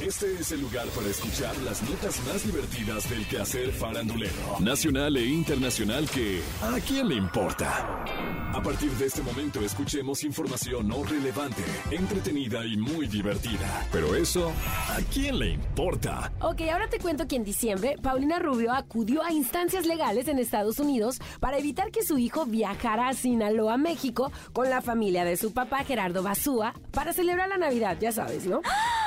Este es el lugar para escuchar las notas más divertidas del quehacer farandulero, nacional e internacional que ¿a quién le importa? A partir de este momento escuchemos información no relevante, entretenida y muy divertida. Pero eso, ¿a quién le importa? Ok, ahora te cuento que en diciembre Paulina Rubio acudió a instancias legales en Estados Unidos para evitar que su hijo viajara a Sinaloa, México, con la familia de su papá Gerardo Basúa para celebrar la Navidad, ya sabes, ¿no?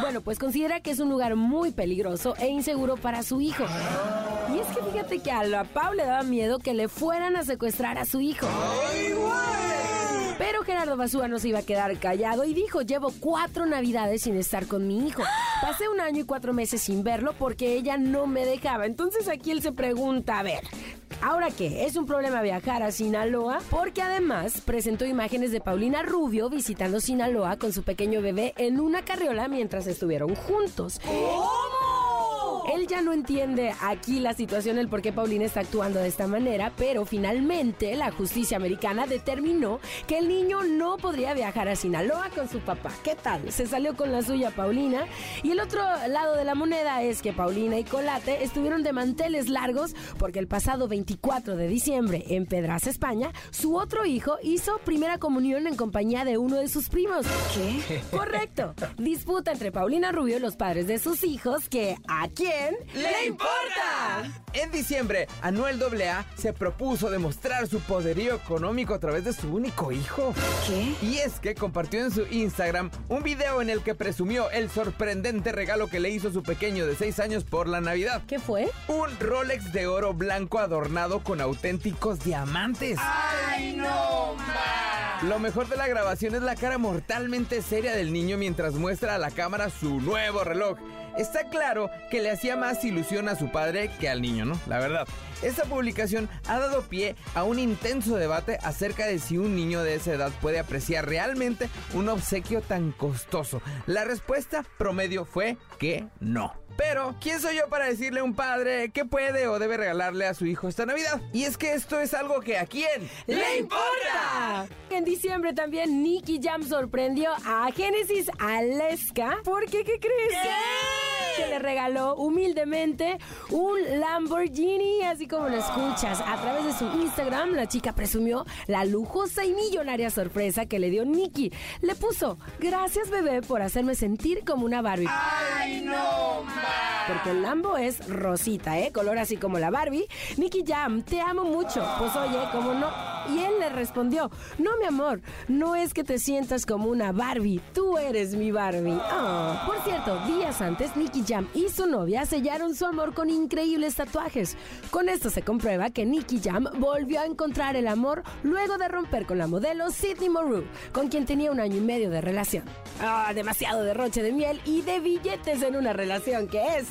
Bueno, pues considera que es un lugar muy peligroso e inseguro para su hijo. Y es que fíjate que a la Pau le daba miedo que le fueran a secuestrar a su hijo. Pero Gerardo Basúa no se iba a quedar callado y dijo, llevo cuatro navidades sin estar con mi hijo. Pasé un año y cuatro meses sin verlo porque ella no me dejaba. Entonces aquí él se pregunta, a ver, ¿Ahora qué? ¿Es un problema viajar a Sinaloa? Porque además presentó imágenes de Paulina Rubio visitando Sinaloa con su pequeño bebé en una carriola mientras estuvieron juntos. Él ya no entiende aquí la situación, el por qué Paulina está actuando de esta manera, pero finalmente la justicia americana determinó que el niño no podría viajar a Sinaloa con su papá. ¿Qué tal? Se salió con la suya Paulina. Y el otro lado de la moneda es que Paulina y Colate estuvieron de manteles largos porque el pasado 24 de diciembre en Pedraza, España, su otro hijo hizo primera comunión en compañía de uno de sus primos. ¿Qué? Correcto. Disputa entre Paulina Rubio y los padres de sus hijos que a quién le importa. En diciembre, Anuel AA se propuso demostrar su poderío económico a través de su único hijo. ¿Qué? Y es que compartió en su Instagram un video en el que presumió el sorprendente regalo que le hizo su pequeño de 6 años por la Navidad. ¿Qué fue? Un Rolex de oro blanco adornado con auténticos diamantes. ¡Ay, no, Lo mejor de la grabación es la cara mortalmente seria del niño mientras muestra a la cámara su nuevo reloj. Está claro que le hacía más ilusión a su padre que al niño, ¿no? La verdad. Esta publicación ha dado pie a un intenso debate acerca de si un niño de esa edad puede apreciar realmente un obsequio tan costoso. La respuesta promedio fue que no. Pero, ¿quién soy yo para decirle a un padre qué puede o debe regalarle a su hijo esta Navidad? Y es que esto es algo que a quién le importa. En diciembre también Nicky Jam sorprendió a Genesis Aleska. porque qué crees? Que le regaló humildemente un Lamborghini, así como lo escuchas. A través de su Instagram, la chica presumió la lujosa y millonaria sorpresa que le dio Nicky. Le puso, gracias bebé por hacerme sentir como una Barbie. ¡Ay, no, porque el Lambo es rosita, ¿eh? Color así como la Barbie. Nicky Jam, te amo mucho. Pues oye, ¿cómo no? Y él le respondió, no mi amor, no es que te sientas como una Barbie, tú eres mi Barbie. Ah, por cierto, días antes, Nicky Jam y su novia sellaron su amor con increíbles tatuajes. Con esto se comprueba que Nicky Jam volvió a encontrar el amor luego de romper con la modelo Sidney Moreau, con quien tenía un año y medio de relación. Ah, demasiado derroche de miel y de billetes en una relación que